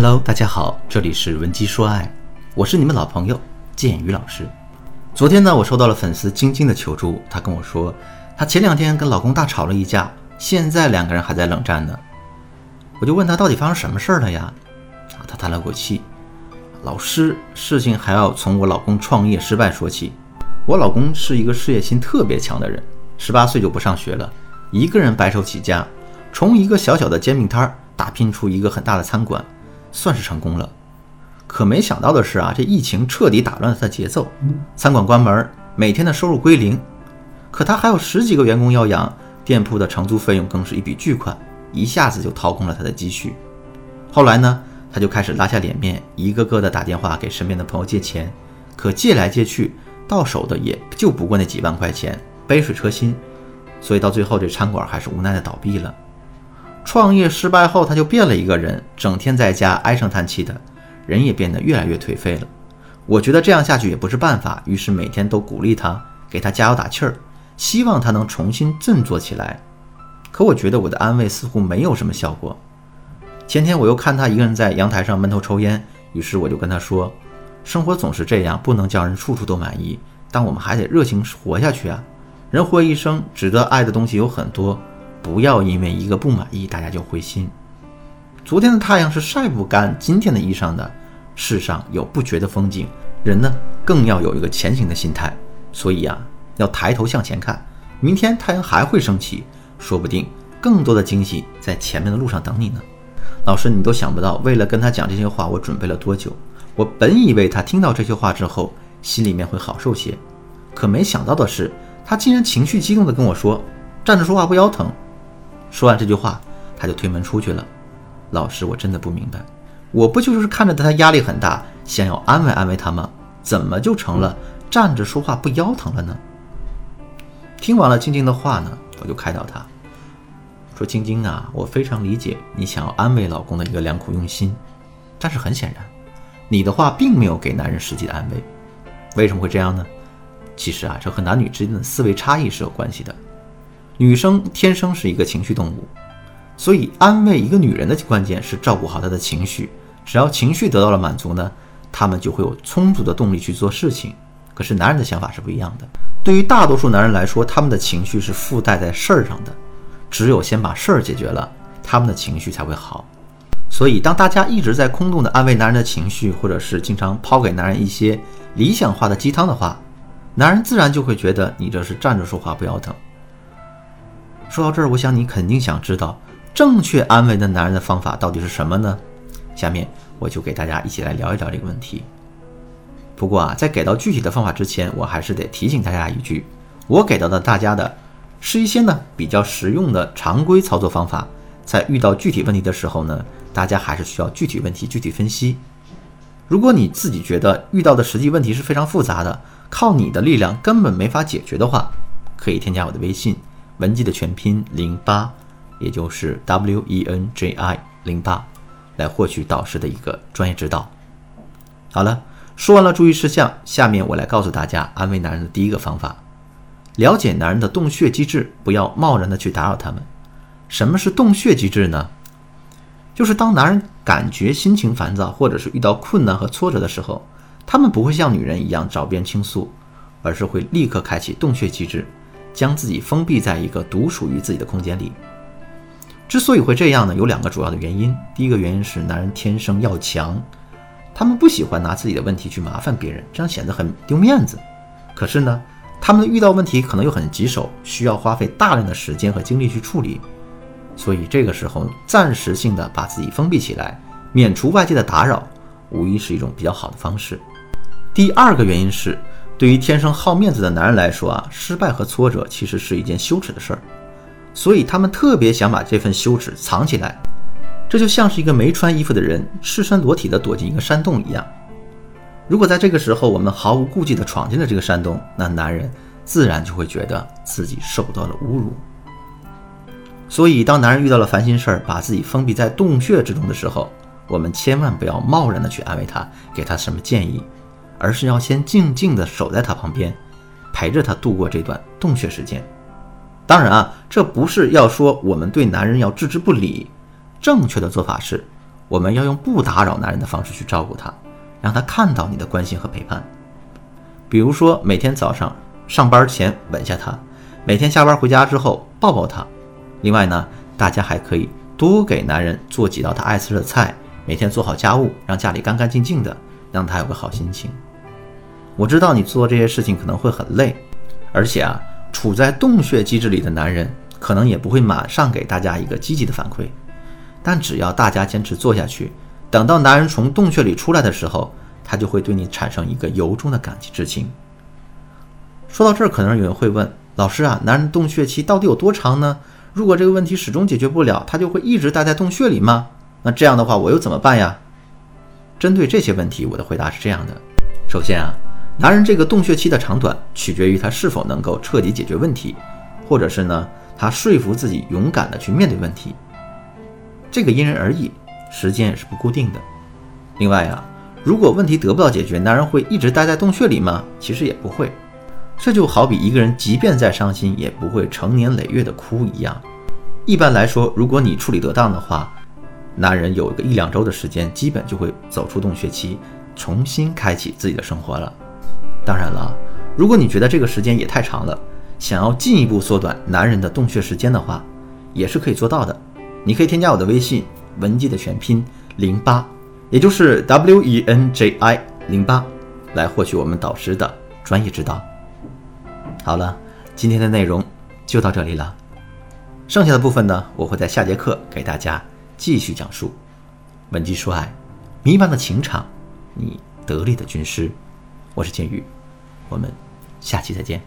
Hello，大家好，这里是文姬说爱，我是你们老朋友建宇老师。昨天呢，我收到了粉丝晶晶的求助，她跟我说，她前两天跟老公大吵了一架，现在两个人还在冷战呢。我就问她到底发生什么事儿了呀？啊，她叹了口气，老师，事情还要从我老公创业失败说起。我老公是一个事业心特别强的人，十八岁就不上学了，一个人白手起家，从一个小小的煎饼摊儿打拼出一个很大的餐馆。算是成功了，可没想到的是啊，这疫情彻底打乱了他的节奏，餐馆关门，每天的收入归零。可他还有十几个员工要养，店铺的承租费用更是一笔巨款，一下子就掏空了他的积蓄。后来呢，他就开始拉下脸面，一个个的打电话给身边的朋友借钱，可借来借去，到手的也就不过那几万块钱，杯水车薪。所以到最后，这餐馆还是无奈的倒闭了。创业失败后，他就变了一个人，整天在家唉声叹气的，人也变得越来越颓废了。我觉得这样下去也不是办法，于是每天都鼓励他，给他加油打气儿，希望他能重新振作起来。可我觉得我的安慰似乎没有什么效果。前天我又看他一个人在阳台上闷头抽烟，于是我就跟他说：“生活总是这样，不能叫人处处都满意，但我们还得热情活下去啊！人活一生，值得爱的东西有很多。”不要因为一个不满意，大家就灰心。昨天的太阳是晒不干今天的衣裳的。世上有不绝的风景，人呢更要有一个前行的心态。所以啊，要抬头向前看。明天太阳还会升起，说不定更多的惊喜在前面的路上等你呢。老师，你都想不到，为了跟他讲这些话，我准备了多久。我本以为他听到这些话之后，心里面会好受些，可没想到的是，他竟然情绪激动地跟我说：“站着说话不腰疼。”说完这句话，他就推门出去了。老师，我真的不明白，我不就是看着他压力很大，想要安慰安慰他吗？怎么就成了站着说话不腰疼了呢？听完了晶晶的话呢，我就开导他说：“晶晶啊，我非常理解你想要安慰老公的一个良苦用心，但是很显然，你的话并没有给男人实际的安慰。为什么会这样呢？其实啊，这和男女之间的思维差异是有关系的。”女生天生是一个情绪动物，所以安慰一个女人的关键是照顾好她的情绪。只要情绪得到了满足呢，她们就会有充足的动力去做事情。可是男人的想法是不一样的。对于大多数男人来说，他们的情绪是附带在事儿上的，只有先把事儿解决了，他们的情绪才会好。所以，当大家一直在空洞的安慰男人的情绪，或者是经常抛给男人一些理想化的鸡汤的话，男人自然就会觉得你这是站着说话不腰疼。说到这儿，我想你肯定想知道正确安慰的男人的方法到底是什么呢？下面我就给大家一起来聊一聊这个问题。不过啊，在给到具体的方法之前，我还是得提醒大家一句：我给到的大家的是一些呢比较实用的常规操作方法。在遇到具体问题的时候呢，大家还是需要具体问题具体分析。如果你自己觉得遇到的实际问题是非常复杂的，靠你的力量根本没法解决的话，可以添加我的微信。文姬的全拼零八，也就是 W E N J I 零八，来获取导师的一个专业指导。好了，说完了注意事项，下面我来告诉大家安慰男人的第一个方法：了解男人的洞穴机制，不要贸然的去打扰他们。什么是洞穴机制呢？就是当男人感觉心情烦躁，或者是遇到困难和挫折的时候，他们不会像女人一样找别人倾诉，而是会立刻开启洞穴机制。将自己封闭在一个独属于自己的空间里。之所以会这样呢，有两个主要的原因。第一个原因是男人天生要强，他们不喜欢拿自己的问题去麻烦别人，这样显得很丢面子。可是呢，他们遇到问题可能又很棘手，需要花费大量的时间和精力去处理。所以这个时候暂时性的把自己封闭起来，免除外界的打扰，无疑是一种比较好的方式。第二个原因是。对于天生好面子的男人来说啊，失败和挫折其实是一件羞耻的事儿，所以他们特别想把这份羞耻藏起来。这就像是一个没穿衣服的人赤身裸体的躲进一个山洞一样。如果在这个时候我们毫无顾忌的闯进了这个山洞，那男人自然就会觉得自己受到了侮辱。所以，当男人遇到了烦心事儿，把自己封闭在洞穴之中的时候，我们千万不要贸然的去安慰他，给他什么建议。而是要先静静地守在他旁边，陪着他度过这段洞穴时间。当然啊，这不是要说我们对男人要置之不理。正确的做法是，我们要用不打扰男人的方式去照顾他，让他看到你的关心和陪伴。比如说，每天早上上班前吻下他，每天下班回家之后抱抱他。另外呢，大家还可以多给男人做几道他爱吃的菜，每天做好家务，让家里干干净净的，让他有个好心情。我知道你做这些事情可能会很累，而且啊，处在洞穴机制里的男人可能也不会马上给大家一个积极的反馈。但只要大家坚持做下去，等到男人从洞穴里出来的时候，他就会对你产生一个由衷的感激之情。说到这儿，可能有人会问老师啊，男人洞穴期到底有多长呢？如果这个问题始终解决不了，他就会一直待在洞穴里吗？那这样的话，我又怎么办呀？针对这些问题，我的回答是这样的：首先啊。男人这个洞穴期的长短取决于他是否能够彻底解决问题，或者是呢，他说服自己勇敢的去面对问题。这个因人而异，时间也是不固定的。另外啊，如果问题得不到解决，男人会一直待在洞穴里吗？其实也不会。这就好比一个人即便再伤心，也不会成年累月的哭一样。一般来说，如果你处理得当的话，男人有个一两周的时间，基本就会走出洞穴期，重新开启自己的生活了。当然了，如果你觉得这个时间也太长了，想要进一步缩短男人的洞穴时间的话，也是可以做到的。你可以添加我的微信文姬的全拼零八，也就是 W E N J I 零八，来获取我们导师的专业指导。好了，今天的内容就到这里了，剩下的部分呢，我会在下节课给大家继续讲述。文姬说爱，迷茫的情场，你得力的军师，我是剑宇。我们下期再见。